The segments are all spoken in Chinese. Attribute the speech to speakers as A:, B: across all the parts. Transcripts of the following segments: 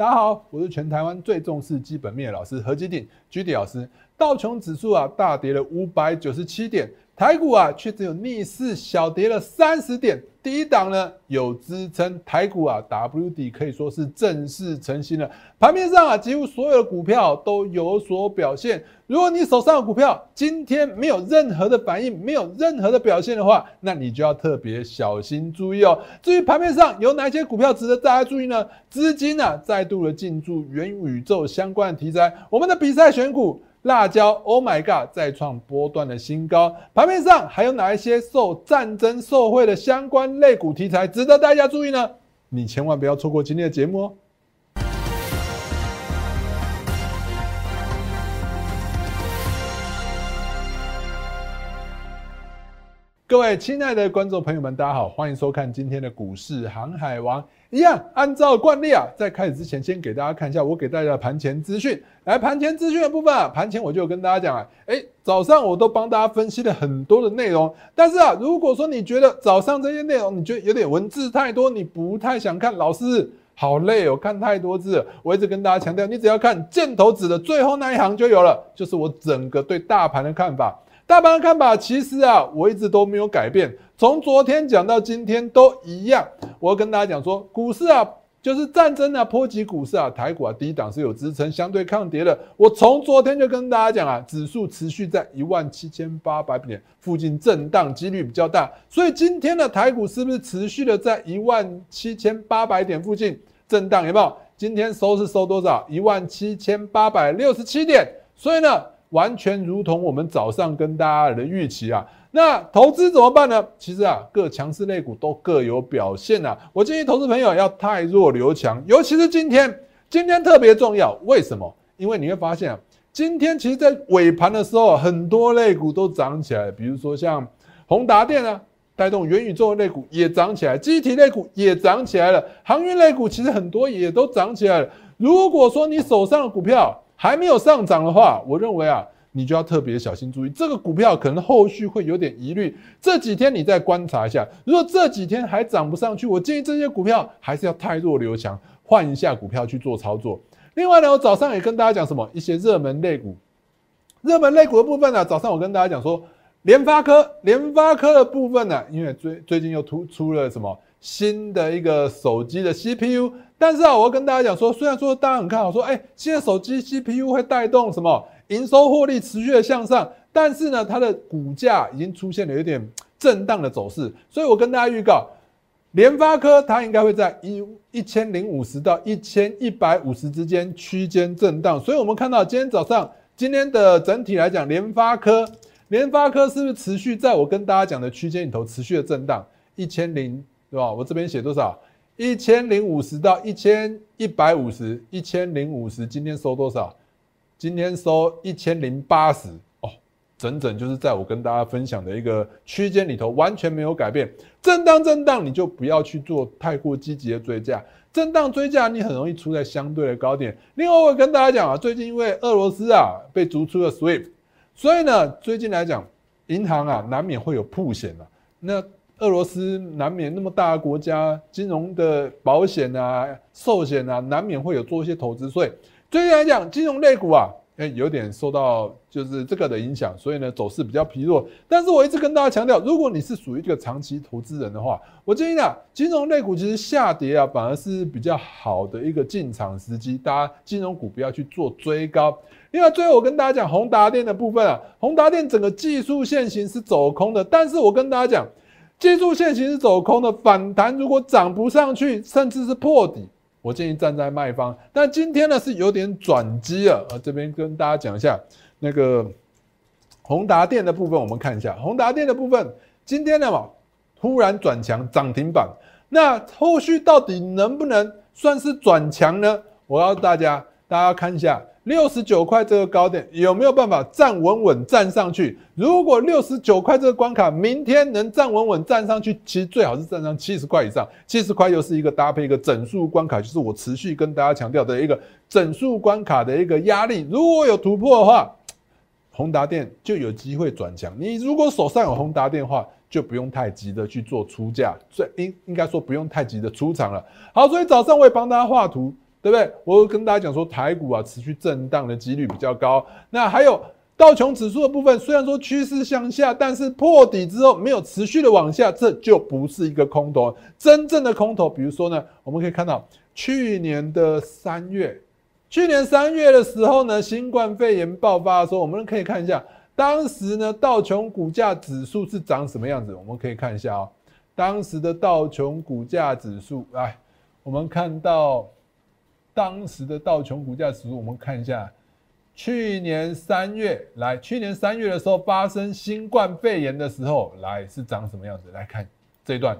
A: 大家好，我是全台湾最重视基本面的老师何基鼎 g d 老师。道琼指数啊大跌了五百九十七点。台股啊，却只有逆势小跌了三十点，第一档呢有支撑，台股啊 W 底可以说是正式成型了。盘面上啊，几乎所有的股票都有所表现。如果你手上的股票今天没有任何的反应，没有任何的表现的话，那你就要特别小心注意哦。至于盘面上有哪些股票值得大家注意呢？资金啊再度的进驻元宇宙相关的题材，我们的比赛选股。辣椒，Oh my God，再创波段的新高。盘面上还有哪一些受战争受贿的相关类股题材值得大家注意呢？你千万不要错过今天的节目哦！各位亲爱的观众朋友们，大家好，欢迎收看今天的股市航海王。一样，按照惯例啊，在开始之前，先给大家看一下我给大家的盘前资讯。来，盘前资讯的部分啊，盘前我就跟大家讲啊，哎，早上我都帮大家分析了很多的内容。但是啊，如果说你觉得早上这些内容你觉得有点文字太多，你不太想看，老师好累哦，看太多字。我一直跟大家强调，你只要看箭头指的最后那一行就有了，就是我整个对大盘的看法。大盘看法其实啊，我一直都没有改变，从昨天讲到今天都一样。我要跟大家讲说，股市啊，就是战争啊，波及股市啊，台股啊，低档是有支撑，相对抗跌的。我从昨天就跟大家讲啊，指数持续在一万七千八百点附近震荡，几率比较大。所以今天的台股是不是持续的在一万七千八百点附近震荡？有没有？今天收是收多少？一万七千八百六十七点。所以呢？完全如同我们早上跟大家的预期啊，那投资怎么办呢？其实啊，各强势类股都各有表现啊。我建议投资朋友要太弱留强，尤其是今天，今天特别重要。为什么？因为你会发现啊，今天其实在尾盘的时候，很多类股都涨起来，比如说像宏达电啊，带动元宇宙类股也涨起来，机体类股也涨起来了，航运类股其实很多也都涨起来了。如果说你手上的股票，还没有上涨的话，我认为啊，你就要特别小心注意这个股票，可能后续会有点疑虑。这几天你再观察一下，如果这几天还涨不上去，我建议这些股票还是要太弱留强，换一下股票去做操作。另外呢，我早上也跟大家讲什么一些热门类股，热门类股的部分呢，早上我跟大家讲说，联发科，联发科的部分呢，因为最最近又突出了什么？新的一个手机的 CPU，但是啊，我要跟大家讲说，虽然说大家很看好，说哎，现在手机 CPU 会带动什么营收获利持续的向上，但是呢，它的股价已经出现了有点震荡的走势，所以我跟大家预告，联发科它应该会在一一千零五十到一千一百五十之间区间震荡，所以我们看到今天早上今天的整体来讲，联发科联发科是不是持续在我跟大家讲的区间里头持续的震荡一千零。对吧？我这边写多少？一千零五十到一千一百五十，一千零五十。今天收多少？今天收一千零八十哦，整整就是在我跟大家分享的一个区间里头，完全没有改变。震荡震荡，你就不要去做太过积极的追价。震荡追价，你很容易出在相对的高点。另外，我跟大家讲啊，最近因为俄罗斯啊被逐出了 SWIFT，所以呢，最近来讲，银行啊难免会有破险了。那俄罗斯难免那么大的国家，金融的保险啊、寿险啊，难免会有做一些投资所以。最近来讲，金融类股啊，哎，有点受到就是这个的影响，所以呢，走势比较疲弱。但是我一直跟大家强调，如果你是属于这个长期投资人的话，我建议啊，金融类股其实下跌啊，反而是比较好的一个进场时机。大家金融股不要去做追高。另外，最后我跟大家讲，宏达电的部分啊，宏达电整个技术线型是走空的，但是我跟大家讲。技术线型是走空的，反弹如果涨不上去，甚至是破底，我建议站在卖方。但今天呢是有点转机了，呃，这边跟大家讲一下那个宏达电的部分，我们看一下宏达电的部分，今天呢嘛突然转强涨停板，那后续到底能不能算是转强呢？我要大家大家看一下。六十九块这个高点有没有办法站稳稳站上去？如果六十九块这个关卡明天能站稳稳站上去，其实最好是站上七十块以上。七十块又是一个搭配一个整数关卡，就是我持续跟大家强调的一个整数关卡的一个压力。如果有突破的话，宏达电就有机会转强。你如果手上有宏达电话，就不用太急的去做出价，所以应应该说不用太急的出场了。好，所以早上我也帮大家画图。对不对？我跟大家讲说，台股啊持续震荡的几率比较高。那还有道琼指数的部分，虽然说趋势向下，但是破底之后没有持续的往下，这就不是一个空头。真正的空头，比如说呢，我们可以看到去年的三月，去年三月的时候呢，新冠肺炎爆发的时候，我们可以看一下，当时呢道琼股价指数是长什么样子？我们可以看一下啊，当时的道琼股价指数，来，我们看到。当时的道琼股价指数，我们看一下，去年三月来，去年三月的时候发生新冠肺炎的时候，来是长什么样子？来看这一段，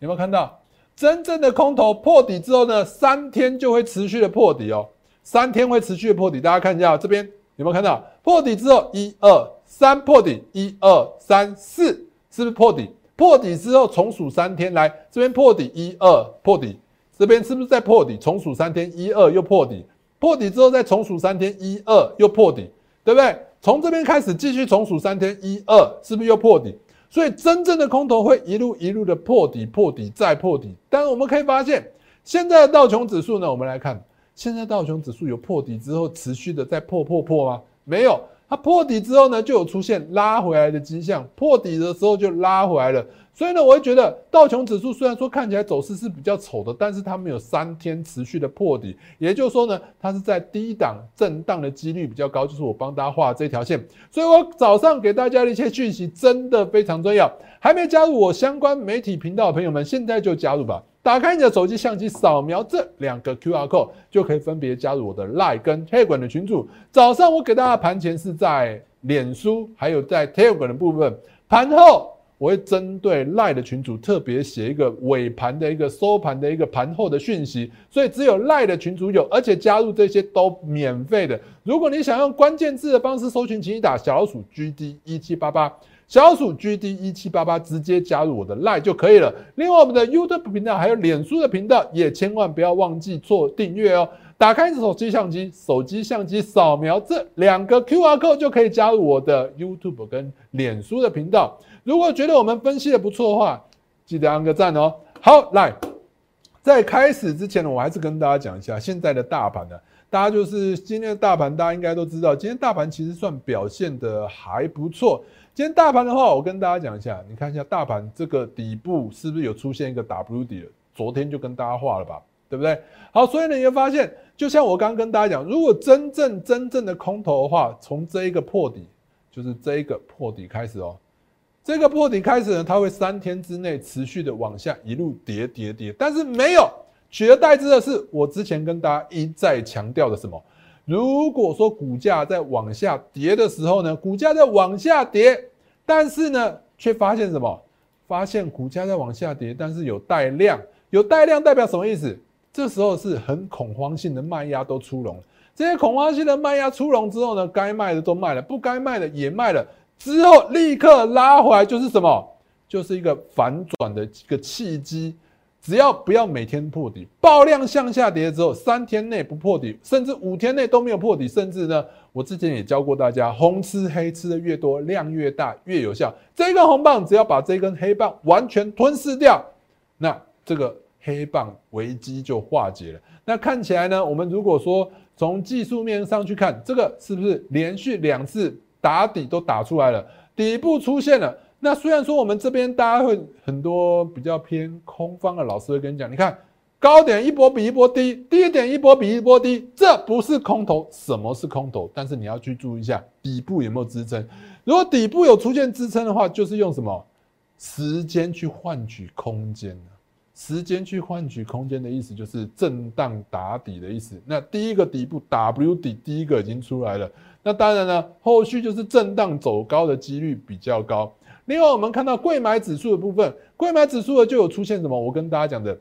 A: 有没有看到真正的空头破底之后呢？三天就会持续的破底哦，三天会持续的破底。大家看一下这边有没有看到破底之后，一二三破底，一二三四，是不是破底？破底之后重数三天，来这边破底，一二破底。这边是不是在破底？重数三天，一二又破底，破底之后再重数三天，一二又破底，对不对？从这边开始继续重数三天，一二是不是又破底？所以真正的空头会一路一路的破底，破底再破底。但我们可以发现，现在的道琼指数呢，我们来看，现在道琼指数有破底之后持续的在破破破吗？没有，它破底之后呢，就有出现拉回来的迹象，破底的时候就拉回来了。所以呢，我会觉得道琼指数虽然说看起来走势是比较丑的，但是它没有三天持续的破底，也就是说呢，它是在低档震荡的几率比较高，就是我帮大家画这条线。所以我早上给大家的一些讯息真的非常重要。还没加入我相关媒体频道的朋友们，现在就加入吧！打开你的手机相机，扫描这两个 Q R code，就可以分别加入我的 Line 跟 table 的群组。早上我给大家盘前是在脸书，还有在 Telegram 的部分，盘后。我会针对赖的群组特别写一个尾盘的一个收盘的一个盘后的讯息，所以只有赖的群组有，而且加入这些都免费的。如果你想用关键字的方式搜寻，请你打小老鼠 GD 一七八八，小鼠 GD 一七八八直接加入我的 Lie 就可以了。另外，我们的 YouTube 频道还有脸书的频道也千万不要忘记做订阅哦。打开手机相机，手机相机扫描这两个 QR code 就可以加入我的 YouTube 跟脸书的频道。如果觉得我们分析的不错的话，记得按个赞哦。好，来，在开始之前呢，我还是跟大家讲一下现在的大盘呢。大家就是今天的大盘，大家应该都知道，今天大盘其实算表现的还不错。今天大盘的话，我跟大家讲一下，你看一下大盘这个底部是不是有出现一个 W 底？昨天就跟大家画了吧，对不对？好，所以呢，你会发现，就像我刚刚跟大家讲，如果真正真正的空头的话，从这一个破底，就是这一个破底开始哦。这个破底开始呢，它会三天之内持续的往下一路跌跌跌，但是没有取而代之的是，我之前跟大家一再强调的什么？如果说股价在往下跌的时候呢，股价在往下跌，但是呢，却发现什么？发现股价在往下跌，但是有带量，有带量代表什么意思？这时候是很恐慌性的卖压都出笼了。这些恐慌性的卖压出笼之后呢，该卖的都卖了，不该卖的也卖了。之后立刻拉回来，就是什么？就是一个反转的一个契机。只要不要每天破底，爆量向下跌之后，三天内不破底，甚至五天内都没有破底，甚至呢，我之前也教过大家，红吃黑吃的越多，量越大越有效。这根红棒只要把这根黑棒完全吞噬掉，那这个黑棒危机就化解了。那看起来呢，我们如果说从技术面上去看，这个是不是连续两次？打底都打出来了，底部出现了。那虽然说我们这边大家会很多比较偏空方的老师会跟你讲，你看高点一波比一波低，低点一波比一波低，这不是空头。什么是空头？但是你要去注意一下底部有没有支撑。如果底部有出现支撑的话，就是用什么时间去换取空间时间去换取空间的意思就是震荡打底的意思。那第一个底部 W 底第一个已经出来了。那当然呢，后续就是震荡走高的几率比较高。另外，我们看到贵买指数的部分，贵买指数的就有出现什么？我跟大家讲的，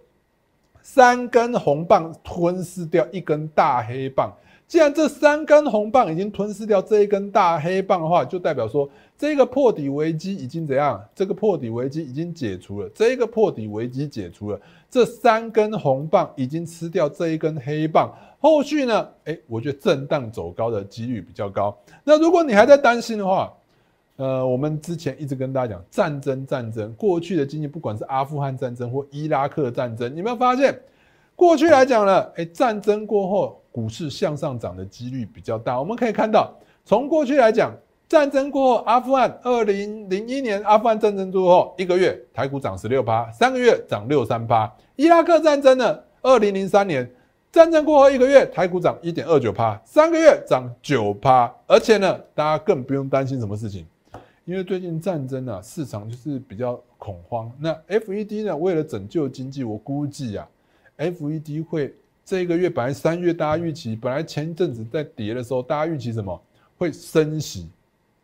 A: 三根红棒吞噬掉一根大黑棒。既然这三根红棒已经吞噬掉这一根大黑棒的话，就代表说这个破底危机已经怎样？这个破底危机已经解除了。这个破底危机解除了，这三根红棒已经吃掉这一根黑棒。后续呢？哎，我觉得震荡走高的几率比较高。那如果你还在担心的话，呃，我们之前一直跟大家讲战争，战争过去的经济，不管是阿富汗战争或伊拉克战争，你有没有发现过去来讲呢，哎，战争过后股市向上涨的几率比较大。我们可以看到，从过去来讲，战争过后，阿富汗二零零一年阿富汗战争之后一个月台股涨十六趴，三个月涨六三趴。伊拉克战争呢，二零零三年战争过后一个月台股涨一点二九趴，三个月涨九趴。而且呢，大家更不用担心什么事情，因为最近战争啊，市场就是比较恐慌。那 FED 呢，为了拯救经济，我估计啊。FED 会这个月本来三月大家预期，本来前一阵子在跌的时候，大家预期什么会升息，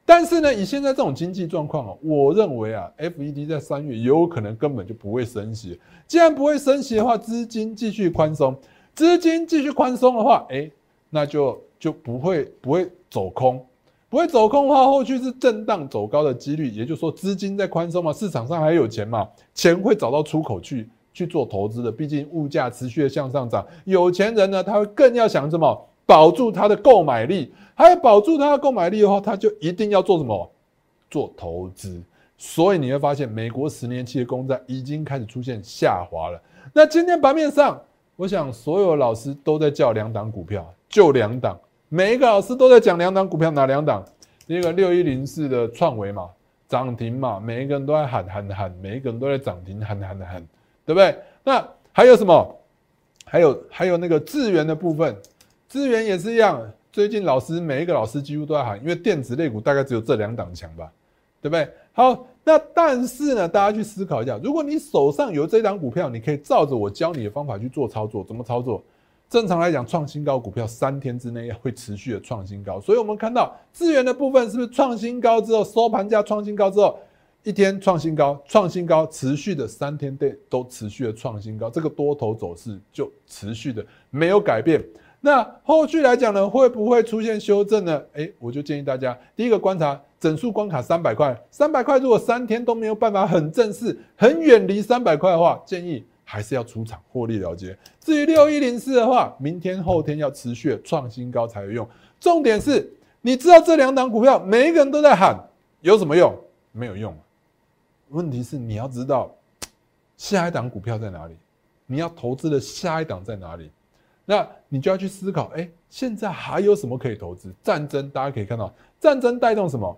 A: 但是呢，以现在这种经济状况啊，我认为啊，FED 在三月有可能根本就不会升息。既然不会升息的话，资金继续宽松，资金继续宽松的话，哎，那就就不会不会走空，不会走空的话，后续是震荡走高的几率，也就是说资金在宽松嘛，市场上还有钱嘛，钱会找到出口去。去做投资的，毕竟物价持续的向上涨，有钱人呢，他会更要想什么保住他的购买力，还要保住他的购买力的话，他就一定要做什么做投资。所以你会发现，美国十年期的公债已经开始出现下滑了。那今天盘面上，我想所有老师都在叫两档股票，就两档，每一个老师都在讲两档股票，哪两档？第一个六一零四的创维嘛，涨停嘛，每一个人都在喊喊喊，每一个人都在涨停喊喊喊。对不对？那还有什么？还有还有那个资源的部分，资源也是一样。最近老师每一个老师几乎都在喊，因为电子类股大概只有这两档强吧，对不对？好，那但是呢，大家去思考一下，如果你手上有这档股票，你可以照着我教你的方法去做操作。怎么操作？正常来讲，创新高股票三天之内会持续的创新高，所以我们看到资源的部分是不是创新高之后收盘价创新高之后？一天创新高，创新高，持续的三天内都持续的创新高，这个多头走势就持续的没有改变。那后续来讲呢，会不会出现修正呢？诶，我就建议大家，第一个观察整数关卡三百块，三百块如果三天都没有办法很正式、很远离三百块的话，建议还是要出场获利了结。至于六一零四的话，明天后天要持续创新高才有用。重点是，你知道这两档股票每一个人都在喊，有什么用？没有用。问题是你要知道下一档股票在哪里，你要投资的下一档在哪里，那你就要去思考，哎，现在还有什么可以投资？战争大家可以看到，战争带动什么？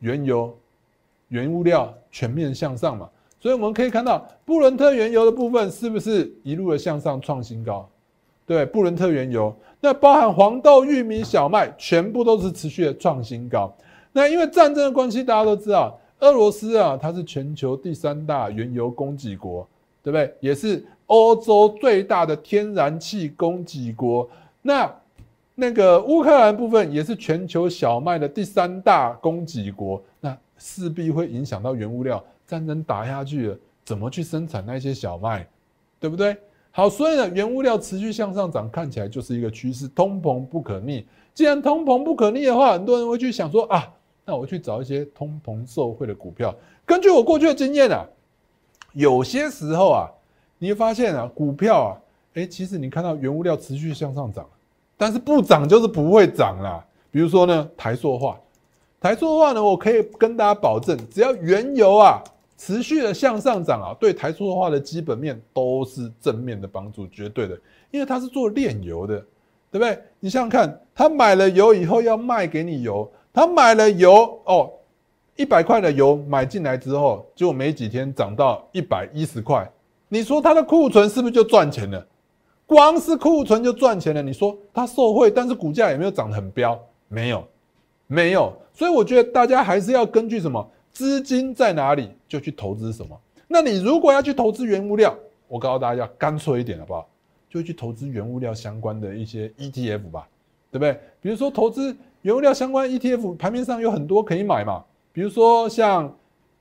A: 原油、原物料全面向上嘛，所以我们可以看到布伦特原油的部分是不是一路的向上创新高？对，布伦特原油，那包含黄豆、玉米、小麦，全部都是持续的创新高。那因为战争的关系，大家都知道。俄罗斯啊，它是全球第三大原油供给国，对不对？也是欧洲最大的天然气供给国。那那个乌克兰部分也是全球小麦的第三大供给国。那势必会影响到原物料，战争打下去了，怎么去生产那些小麦，对不对？好，所以呢，原物料持续向上涨，看起来就是一个趋势，通膨不可逆。既然通膨不可逆的话，很多人会去想说啊。那我去找一些通膨受惠的股票。根据我过去的经验啊，有些时候啊，你会发现啊，股票啊，哎，其实你看到原物料持续向上涨，但是不涨就是不会涨啦。比如说呢，台塑化，台塑化呢，我可以跟大家保证，只要原油啊持续的向上涨啊，对台塑化的基本面都是正面的帮助，绝对的，因为它是做炼油的，对不对？你想想看，他买了油以后要卖给你油。他买了油哦，一百块的油买进来之后，就没几天涨到一百一十块。你说他的库存是不是就赚钱了？光是库存就赚钱了。你说他受贿，但是股价有没有涨得很飙？没有，没有。所以我觉得大家还是要根据什么资金在哪里就去投资什么。那你如果要去投资原物料，我告诉大家干脆一点好不好？就去投资原物料相关的一些 ETF 吧，对不对？比如说投资。原物料相关 ETF 盘面上有很多可以买嘛，比如说像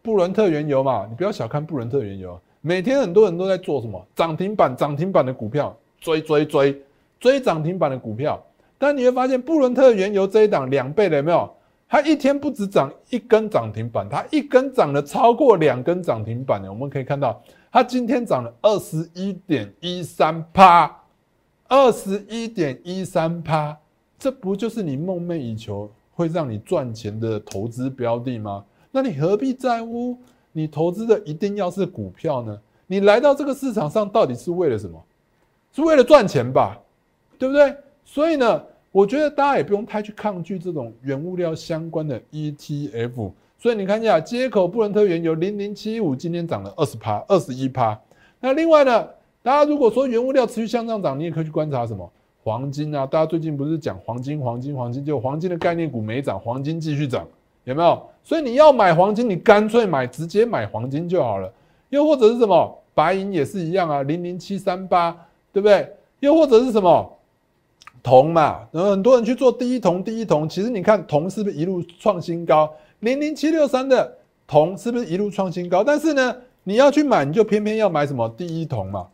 A: 布伦特原油嘛，你不要小看布伦特原油，每天很多人都在做什么涨停板、涨停板的股票，追追追追涨停板的股票。但你会发现布伦特原油这一档两倍的有没有？它一天不止涨一根涨停板，它一根涨了超过两根涨停板的。我们可以看到，它今天涨了二十一点一三趴，二十一点一三趴。这不就是你梦寐以求会让你赚钱的投资标的吗？那你何必在乎你投资的一定要是股票呢？你来到这个市场上到底是为了什么？是为了赚钱吧，对不对？所以呢，我觉得大家也不用太去抗拒这种原物料相关的 ETF。所以你看一下，接口布伦特原油零零七五今天涨了二十趴，二十一趴。那另外呢，大家如果说原物料持续向上涨，你也可以去观察什么黄金啊。大家最近不是讲黄金、黄金、黄金，就黄金的概念股没涨，黄金继续涨，有没有？所以你要买黄金，你干脆买直接买黄金就好了。又或者是什么白银也是一样啊，零零七三八，对不对？又或者是什么铜嘛，然后很多人去做第一铜，第一铜，其实你看铜是不是一路创新高？零零七六三的铜是不是一路创新高？但是呢，你要去买，你就偏偏要买什么第一铜嘛，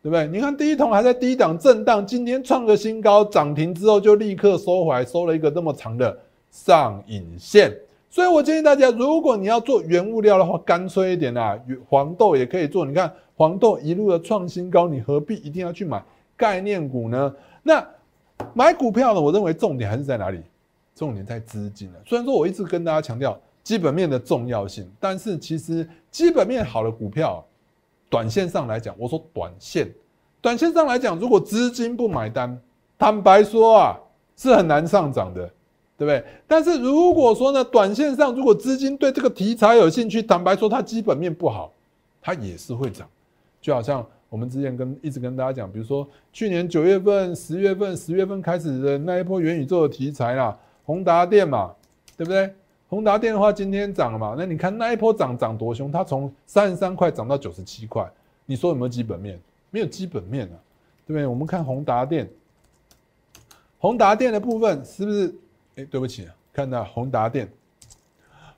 A: 对不对？你看第一铜还在低档震荡，今天创个新高，涨停之后就立刻收回来，收了一个那么长的上影线。所以我建议大家，如果你要做原物料的话，干脆一点啊，黄豆也可以做。你看黄豆一路的创新高，你何必一定要去买概念股呢？那买股票呢？我认为重点还是在哪里？重点在资金了。虽然说我一直跟大家强调基本面的重要性，但是其实基本面好的股票，短线上来讲，我说短线，短线上来讲，如果资金不买单，坦白说啊，是很难上涨的，对不对？但是如果说呢，短线上如果资金对这个题材有兴趣，坦白说它基本面不好，它也是会涨。就好像我们之前跟一直跟大家讲，比如说去年九月份、十月份、十月份开始的那一波元宇宙的题材啦。宏达电嘛，对不对？宏达电的话，今天涨了嘛？那你看那一波涨涨多凶，它从三十三块涨到九十七块，你说有没有基本面？没有基本面啊，对不对？我们看宏达电，宏达电的部分是不是？哎，对不起啊，看到宏达电，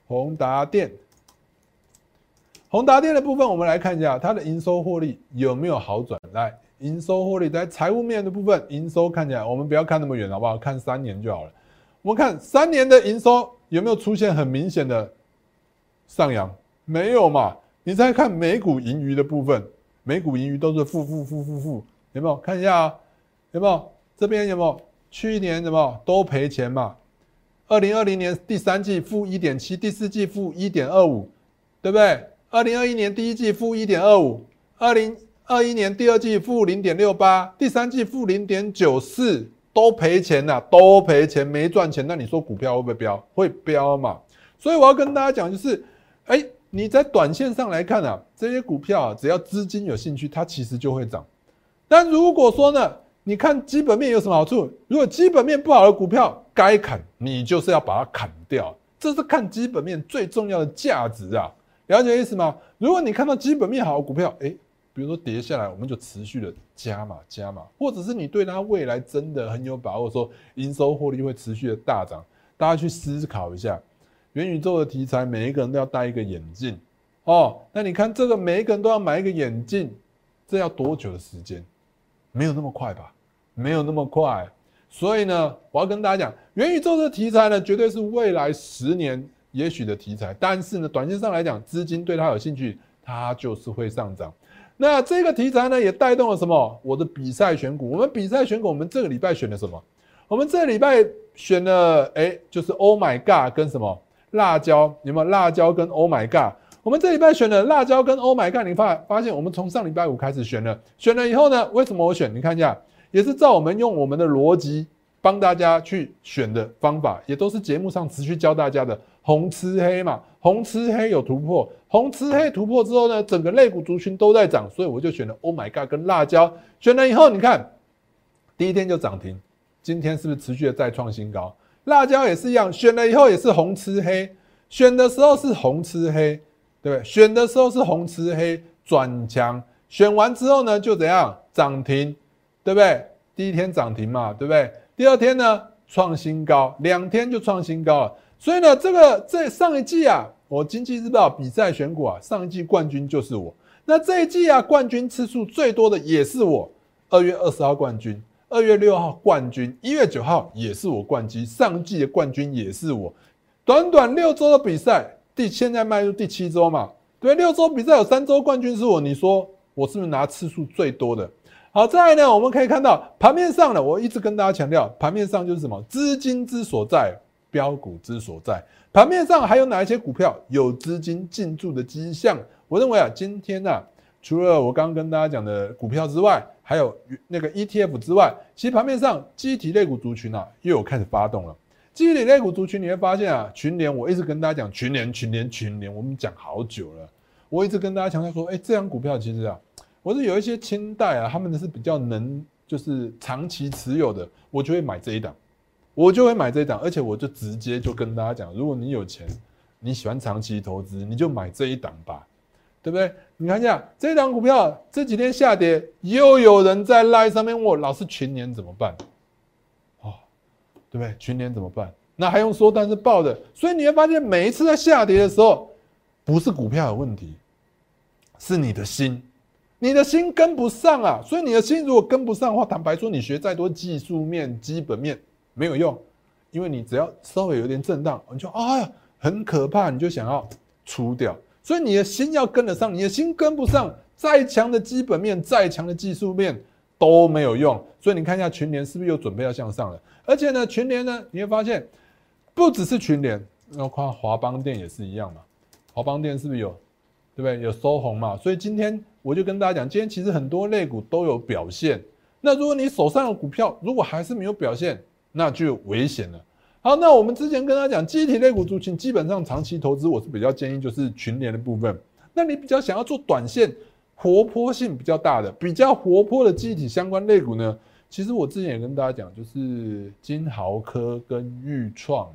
A: 宏达电，宏达电的部分，我们来看一下它的营收获利有没有好转？来，营收获利在财务面的部分，营收看起来，我们不要看那么远，好不好？看三年就好了。我们看三年的营收有没有出现很明显的上扬？没有嘛？你再看每股盈余的部分，每股盈余都是负负负负负，有没有？看一下啊，有没有？这边有没有？去年什么都赔钱嘛？二零二零年第三季负一点七，第四季负一点二五，对不对？二零二一年第一季负一点二五，二零二一年第二季负零点六八，第三季负零点九四。都赔钱呐，都赔钱，没赚钱。那你说股票会不会飙？会飙嘛？所以我要跟大家讲，就是，哎，你在短线上来看啊，这些股票啊，只要资金有兴趣，它其实就会涨。但如果说呢，你看基本面有什么好处？如果基本面不好的股票，该砍你就是要把它砍掉，这是看基本面最重要的价值啊，了解意思吗？如果你看到基本面好的股票，哎。比如说跌下来，我们就持续的加码加码，或者是你对它未来真的很有把握，说营收获利会持续的大涨，大家去思考一下，元宇宙的题材，每一个人都要戴一个眼镜哦。那你看这个，每一个人都要买一个眼镜，这要多久的时间？没有那么快吧？没有那么快。所以呢，我要跟大家讲，元宇宙的题材呢，绝对是未来十年也许的题材。但是呢，短线上来讲，资金对它有兴趣，它就是会上涨。那这个题材呢，也带动了什么？我的比赛选股，我们比赛选股，我们这个礼拜选的什么？我们这礼拜选了，哎，就是 Oh my God 跟什么辣椒？有没有辣椒跟 Oh my God？我们这礼拜选了辣椒跟 Oh my God，你发发现我们从上礼拜五开始选了，选了以后呢，为什么我选？你看一下，也是照我们用我们的逻辑帮大家去选的方法，也都是节目上持续教大家的。红吃黑嘛，红吃黑有突破，红吃黑突破之后呢，整个肋骨族群都在涨，所以我就选了 Oh my God 跟辣椒，选了以后你看，第一天就涨停，今天是不是持续的再创新高？辣椒也是一样，选了以后也是红吃黑，选的时候是红吃黑，对不对？选的时候是红吃黑转强，选完之后呢就怎样涨停，对不对？第一天涨停嘛，对不对？第二天呢创新高，两天就创新高了。所以呢，这个在上一季啊，我经济日报比赛选股啊，上一季冠军就是我。那这一季啊，冠军次数最多的也是我。二月二十号冠军，二月六号冠军，一月九号也是我冠军。上一季的冠军也是我。短短六周的比赛，第现在迈入第七周嘛？对，六周比赛有三周冠军是我。你说我是不是拿次数最多的？好，再来呢，我们可以看到盘面上呢，我一直跟大家强调，盘面上就是什么资金之所在。标股之所在，盘面上还有哪一些股票有资金进驻的迹象？我认为啊，今天呢，除了我刚刚跟大家讲的股票之外，还有那个 ETF 之外，其实盘面上机体类股族群啊，又有开始发动了。机体类股族群你会发现啊，群联我一直跟大家讲群联、群联、群联，我们讲好久了。我一直跟大家强调说，哎，这张股票其实啊，我是有一些清代啊，他们的是比较能就是长期持有的，我就会买这一档，我就会买这一档，而且我就直接就跟大家讲，如果你有钱，你喜欢长期投资，你就买这一档吧，对不对？你看一下这一档股票这几天下跌，又有人在赖上面问，老师群年怎么办？哦，对不对？群年怎么办？那还用说，但是爆的，所以你会发现每一次在下跌的时候，不是股票有问题。是你的心，你的心跟不上啊！所以你的心如果跟不上的话，坦白说，你学再多技术面、基本面没有用，因为你只要稍微有点震荡，你就哎呀很可怕，你就想要出掉。所以你的心要跟得上，你的心跟不上，再强的基本面、再强的技术面都没有用。所以你看一下群联是不是又准备要向上了？而且呢，群联呢，你会发现不只是群联，包括华邦电也是一样嘛。华邦电是不是有？对不对？有收红嘛？所以今天我就跟大家讲，今天其实很多类股都有表现。那如果你手上的股票如果还是没有表现，那就危险了。好，那我们之前跟他讲，机体类股族群基本上长期投资，我是比较建议就是群联的部分。那你比较想要做短线，活泼性比较大的、比较活泼的机体相关类股呢？其实我之前也跟大家讲，就是金豪科跟裕创，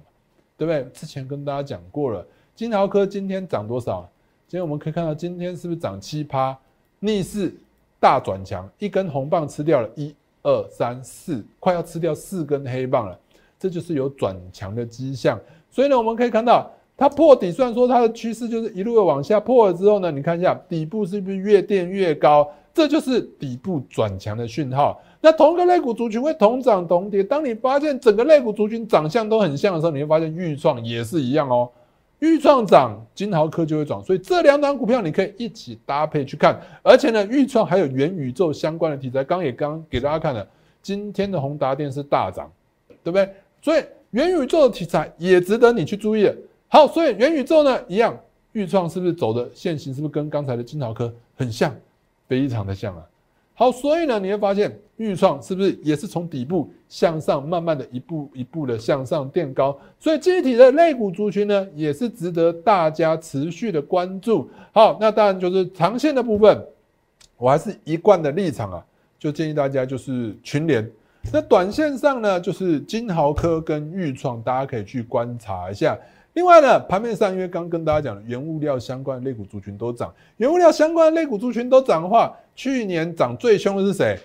A: 对不对？之前跟大家讲过了，金豪科今天涨多少？今天我们可以看到，今天是不是涨七趴，逆势大转强，一根红棒吃掉了，一二三四，快要吃掉四根黑棒了，这就是有转强的迹象。所以呢，我们可以看到它破底，虽然说它的趋势就是一路的往下破了之后呢，你看一下底部是不是越垫越高，这就是底部转强的讯号。那同一个类股族群会同涨同跌，当你发现整个类股族群长相都很像的时候，你会发现豫创也是一样哦。豫创涨，金豪科就会涨，所以这两档股票你可以一起搭配去看。而且呢，豫创还有元宇宙相关的题材，刚也刚给大家看了，今天的宏达电是大涨，对不对？所以元宇宙的题材也值得你去注意。好，所以元宇宙呢一样，豫创是不是走的线型是不是跟刚才的金豪科很像，非常的像啊？好，所以呢，你会发现预创是不是也是从底部向上，慢慢的一步一步的向上垫高？所以具体的类股族群呢，也是值得大家持续的关注。好，那当然就是长线的部分，我还是一贯的立场啊，就建议大家就是群联。那短线上呢，就是金豪科跟预创，大家可以去观察一下。另外呢，盘面上因为刚跟大家讲了，原物料相关的类股族群都涨，原物料相关的类股族群都涨的话，去年涨最凶的是谁？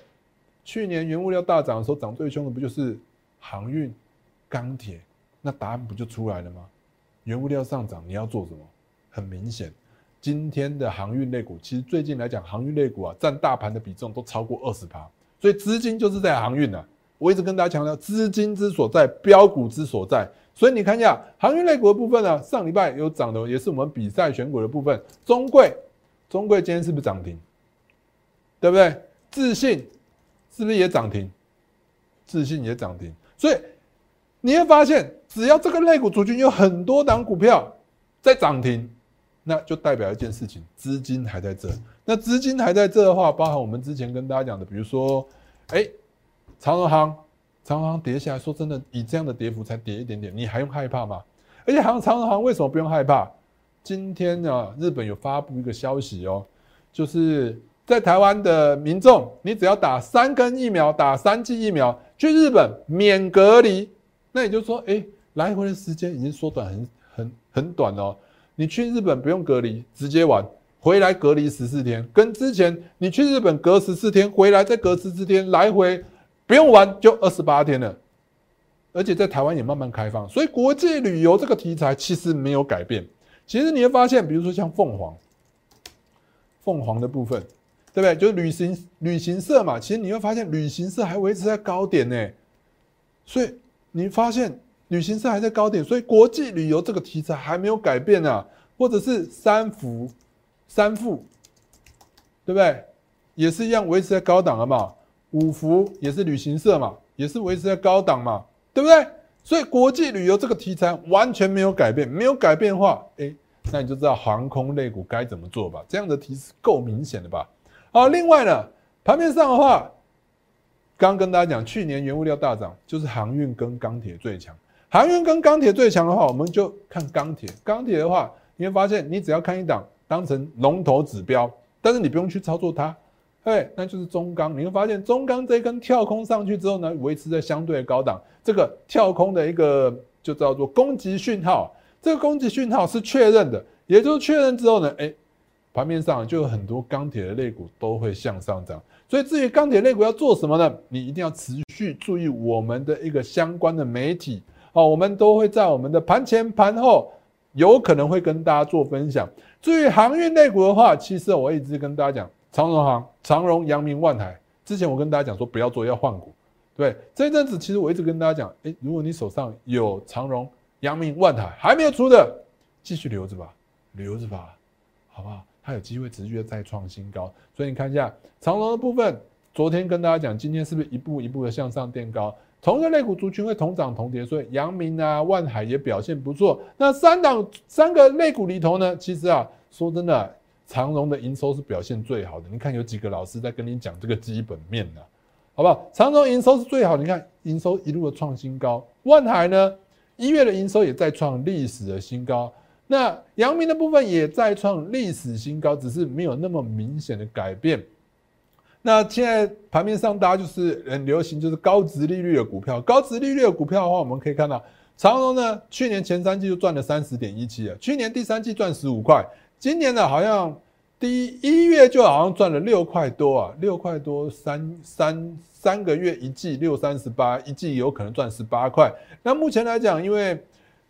A: 去年原物料大涨的时候，涨最凶的不就是航运、钢铁？那答案不就出来了吗？原物料上涨，你要做什么？很明显，今天的航运类股，其实最近来讲，航运类股啊，占大盘的比重都超过二十趴，所以资金就是在航运啊。我一直跟大家强调，资金之所在，标股之所在。所以你看一下航运类股的部分呢，上礼拜有涨的，也是我们比赛选股的部分。中贵，中贵今天是不是涨停？对不对？自信是不是也涨停？自信也涨停。所以你会发现，只要这个类股族群有很多档股票在涨停，那就代表一件事情：资金还在这。那资金还在这的话，包含我们之前跟大家讲的，比如说，哎，长荣行。长航跌下来说真的，以这样的跌幅才跌一点点，你还用害怕吗？而且航长航为什么不用害怕？今天呢，日本有发布一个消息哦，就是在台湾的民众，你只要打三根疫苗，打三剂疫苗，去日本免隔离。那也就是说，哎，来回的时间已经缩短很很很短哦。你去日本不用隔离，直接玩，回来隔离十四天，跟之前你去日本隔十四天，回来再隔十四天，来回。不用玩就二十八天了，而且在台湾也慢慢开放，所以国际旅游这个题材其实没有改变。其实你会发现，比如说像凤凰，凤凰的部分，对不对？就是旅行旅行社嘛，其实你会发现旅行社还维持在高点呢。所以你发现旅行社还在高点，所以国际旅游这个题材还没有改变啊。或者是三福、三富，对不对？也是一样维持在高档了嘛。五福也是旅行社嘛，也是维持在高档嘛，对不对？所以国际旅游这个题材完全没有改变，没有改变的话，哎，那你就知道航空类股该怎么做吧。这样的提示够明显的吧？好，另外呢，盘面上的话，刚跟大家讲，去年原物料大涨，就是航运跟钢铁最强。航运跟钢铁最强的话，我们就看钢铁。钢铁的话，你会发现，你只要看一档当成龙头指标，但是你不用去操作它，哎，那就是中钢。你会发现，中钢这一根跳空上去之后呢，维持在相对的高档。这个跳空的一个就叫做攻击讯号，这个攻击讯号是确认的，也就是确认之后呢，哎，盘面上就有很多钢铁的类股都会向上涨。所以至于钢铁类股要做什么呢？你一定要持续注意我们的一个相关的媒体。哦，我们都会在我们的盘前盘后有可能会跟大家做分享。至于航运类股的话，其实我一直跟大家讲，长荣航、长荣、阳明、万海。之前我跟大家讲说不要做，要换股。对，这一阵子其实我一直跟大家讲，诶，如果你手上有长荣、阳明、万海还没有出的，继续留着吧，留着吧，好不好？它有机会持续的再创新高。所以你看一下长荣的部分，昨天跟大家讲，今天是不是一步一步的向上垫高？同一个类股族群会同涨同跌，所以阳明啊、万海也表现不错。那三档三个类股里头呢，其实啊，说真的，长荣的营收是表现最好的。你看有几个老师在跟你讲这个基本面呢，好不好？长荣营收是最好，你看营收一路的创新高。万海呢，一月的营收也在创历史的新高。那阳明的部分也在创历史新高，只是没有那么明显的改变。那现在盘面上，大家就是很流行，就是高值利率的股票。高值利率的股票的话，我们可以看到，长荣呢，去年前三季就赚了三十点一七啊，去年第三季赚十五块，今年呢，好像第一月就好像赚了六块多啊，六块多三三三个月一季六三十八，一季有可能赚十八块。那目前来讲，因为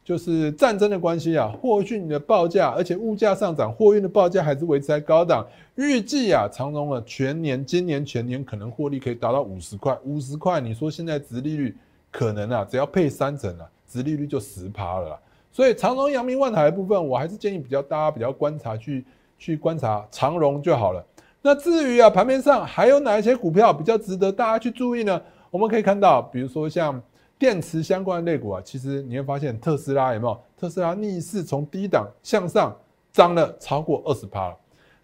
A: 就是战争的关系啊，货运的报价，而且物价上涨，货运的报价还是维持在高档。预计啊，长荣啊全年，今年全年可能获利可以达到五十块，五十块。你说现在殖利率可能啊，只要配三成啊，殖利率就十趴了。所以长荣、阳明、万海的部分，我还是建议比较大家比较观察去去观察长荣就好了。那至于啊，盘面上还有哪一些股票比较值得大家去注意呢？我们可以看到，比如说像。电池相关的类股啊，其实你会发现特斯拉有没有？特斯拉逆势从低档向上涨了超过二十趴了，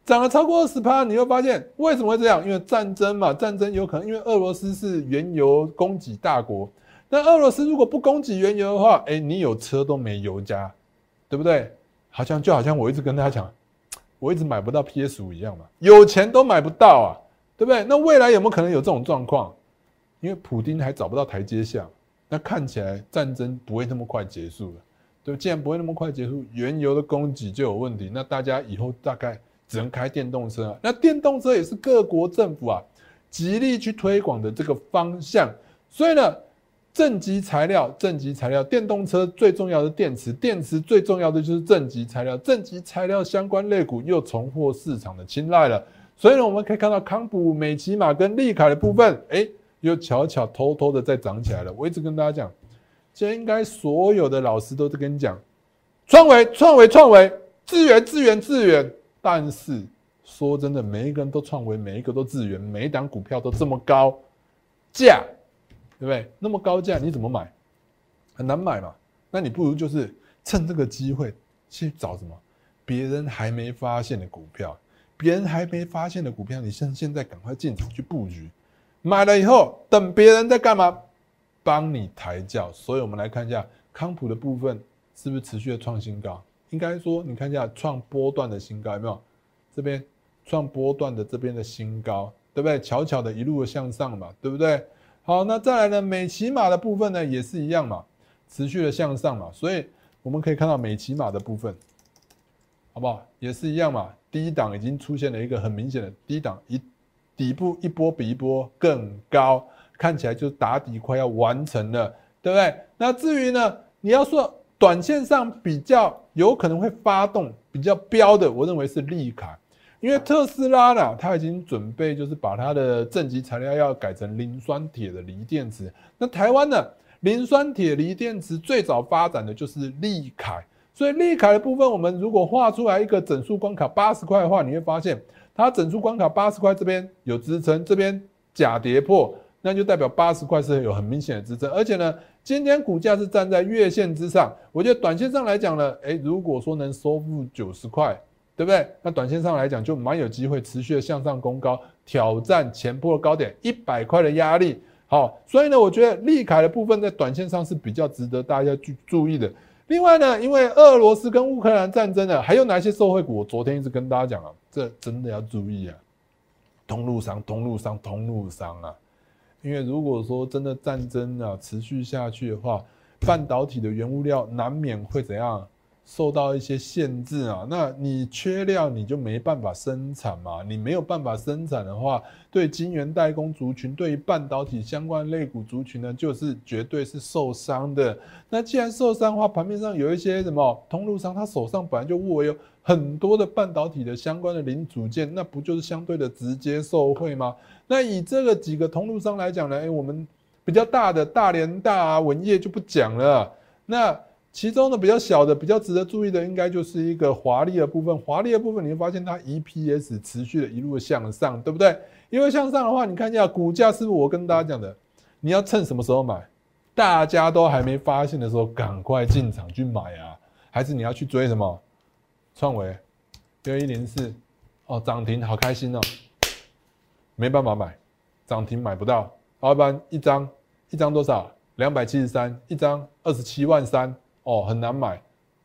A: 涨了超过二十趴，你会发现为什么会这样？因为战争嘛，战争有可能因为俄罗斯是原油供给大国，那俄罗斯如果不供给原油的话，哎，你有车都没油加，对不对？好像就好像我一直跟大家讲，我一直买不到 PS 五一样嘛，有钱都买不到啊，对不对？那未来有没有可能有这种状况？因为普京还找不到台阶下。那看起来战争不会那么快结束了，对，既然不会那么快结束，原油的供给就有问题，那大家以后大概只能开电动车。那电动车也是各国政府啊极力去推广的这个方向。所以呢，正极材料，正极材料，电动车最重要的电池，电池最重要的就是正极材料，正极材料相关类股又重获市场的青睐了。所以呢，我们可以看到康普、美骑马跟利凯的部分，哎。又悄悄偷偷的在涨起来了。我一直跟大家讲，现在应该所有的老师都在跟你讲，创维、创维、创维，资源、资源、资源。但是说真的，每一个人都创维，每一个都资源，每一档股票都这么高价，对不对？那么高价你怎么买？很难买嘛。那你不如就是趁这个机会去找什么别人还没发现的股票，别人还没发现的股票，你现现在赶快进场去布局。买了以后，等别人在干嘛？帮你抬轿。所以，我们来看一下康普的部分是不是持续的创新高？应该说，你看一下创波段的新高有没有？这边创波段的这边的新高，对不对？悄悄的一路的向上嘛，对不对？好，那再来呢？美骑马的部分呢，也是一样嘛，持续的向上嘛。所以我们可以看到美骑马的部分，好不好？也是一样嘛。第一档已经出现了一个很明显的低档一。底部一波比一波更高，看起来就打底快要完成了，对不对？那至于呢，你要说短线上比较有可能会发动比较标的，我认为是利卡，因为特斯拉呢，它已经准备就是把它的正极材料要改成磷酸铁的锂电池。那台湾呢，磷酸铁锂电池最早发展的就是利凯，所以利凯的部分，我们如果画出来一个整数关卡八十块的话，你会发现。它整数关卡八十块，这边有支撑，这边假跌破，那就代表八十块是有很明显的支撑。而且呢，今天股价是站在月线之上，我觉得短线上来讲呢，诶，如果说能收复九十块，对不对？那短线上来讲就蛮有机会持续的向上攻高，挑战前波的高点一百块的压力。好，所以呢，我觉得利凯的部分在短线上是比较值得大家去注意的。另外呢，因为俄罗斯跟乌克兰战争呢，还有哪些受惠股？我昨天一直跟大家讲啊，这真的要注意啊，通路商、通路商、通路商啊，因为如果说真的战争啊持续下去的话，半导体的原物料难免会怎样？受到一些限制啊，那你缺料你就没办法生产嘛，你没有办法生产的话，对晶圆代工族群，对于半导体相关类股族群呢，就是绝对是受伤的。那既然受伤的话，盘面上有一些什么通路商，他手上本来就握有很多的半导体的相关的零组件，那不就是相对的直接受惠吗？那以这个几个通路商来讲呢，哎，我们比较大的大连大啊文业就不讲了，那。其中呢比较小的、比较值得注意的，应该就是一个华丽的部分。华丽的部分，你会发现它 EPS 持续的一路向上，对不对？因为向上的话，你看一下股价，是不是我跟大家讲的？你要趁什么时候买？大家都还没发现的时候，赶快进场去买啊！还是你要去追什么？创维六一零四哦，涨停，好开心哦！没办法买，涨停买不到。老板一张一张多少？两百七十三，一张二十七万三。哦，很难买，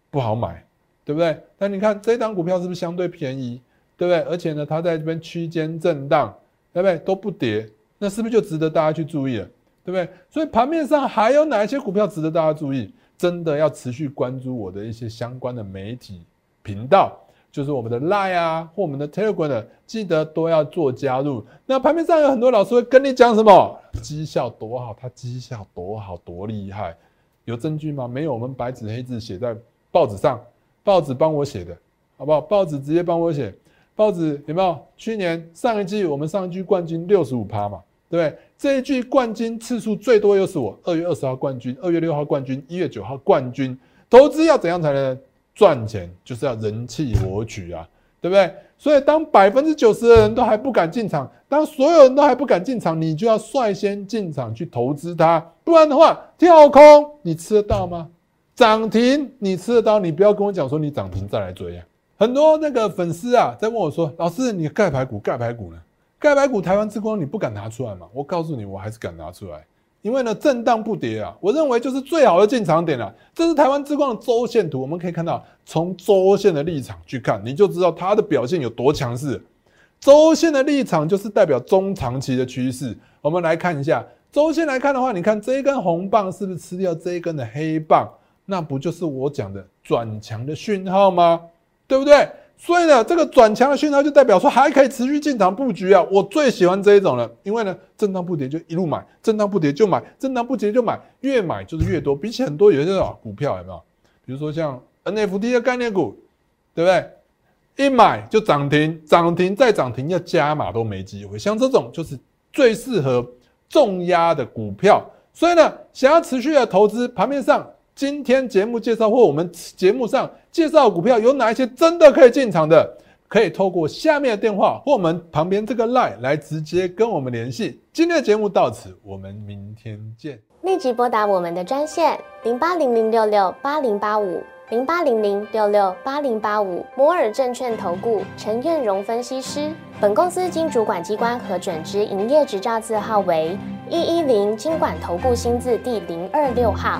A: 不好买，对不对？那你看这档股票是不是相对便宜，对不对？而且呢，它在这边区间震荡，对不对？都不跌，那是不是就值得大家去注意了，对不对？所以盘面上还有哪一些股票值得大家注意？真的要持续关注我的一些相关的媒体频道，就是我们的 Line 啊，或我们的 Telegram 的，记得都要做加入。那盘面上有很多老师会跟你讲什么绩效多好，他绩效多好，多厉害。有证据吗？没有，我们白纸黑字写在报纸上，报纸帮我写的，好不好？报纸直接帮我写，报纸有没有？去年上一季我们上一季冠军六十五趴嘛，对不对？这一季冠军次数最多又是我，二月二十号冠军，二月六号冠军，一月九号冠军。投资要怎样才能赚钱？就是要人气我取啊，对不对？所以，当百分之九十的人都还不敢进场，当所有人都还不敢进场，你就要率先进场去投资它，不然的话，跳空你吃得到吗？涨停你吃得到？你不要跟我讲说你涨停再来追啊！很多那个粉丝啊，在问我说：“老师，你盖牌股，盖牌股呢？盖牌股台湾之光你不敢拿出来吗？”我告诉你，我还是敢拿出来。因为呢，震荡不跌啊，我认为就是最好的进场点了。这是台湾之光的周线图，我们可以看到，从周线的立场去看，你就知道它的表现有多强势。周线的立场就是代表中长期的趋势。我们来看一下周线来看的话，你看这一根红棒是不是吃掉这一根的黑棒？那不就是我讲的转强的讯号吗？对不对？所以呢，这个转强的讯号就代表说还可以持续进场布局啊！我最喜欢这一种了，因为呢，震荡不跌就一路买，震荡不跌就买，震荡不跌就买，越买就是越多。比起很多有些种股票有没有？比如说像 NFT 的概念股，对不对？一买就涨停，涨停再涨停，要加码都没机会。像这种就是最适合重压的股票。所以呢，想要持续的投资，盘面上。今天节目介绍或我们节目上介绍股票有哪一些真的可以进场的，可以透过下面的电话或我们旁边这个 line 来直接跟我们联系。今天的节目到此，我们明天见。
B: 立即拨打我们的专线零八零零六六八零八五零八零零六六八零八五摩尔证券投顾陈彦荣分析师。本公司经主管机关核准之营业执照字号为一一零金管投顾新字第零二六号。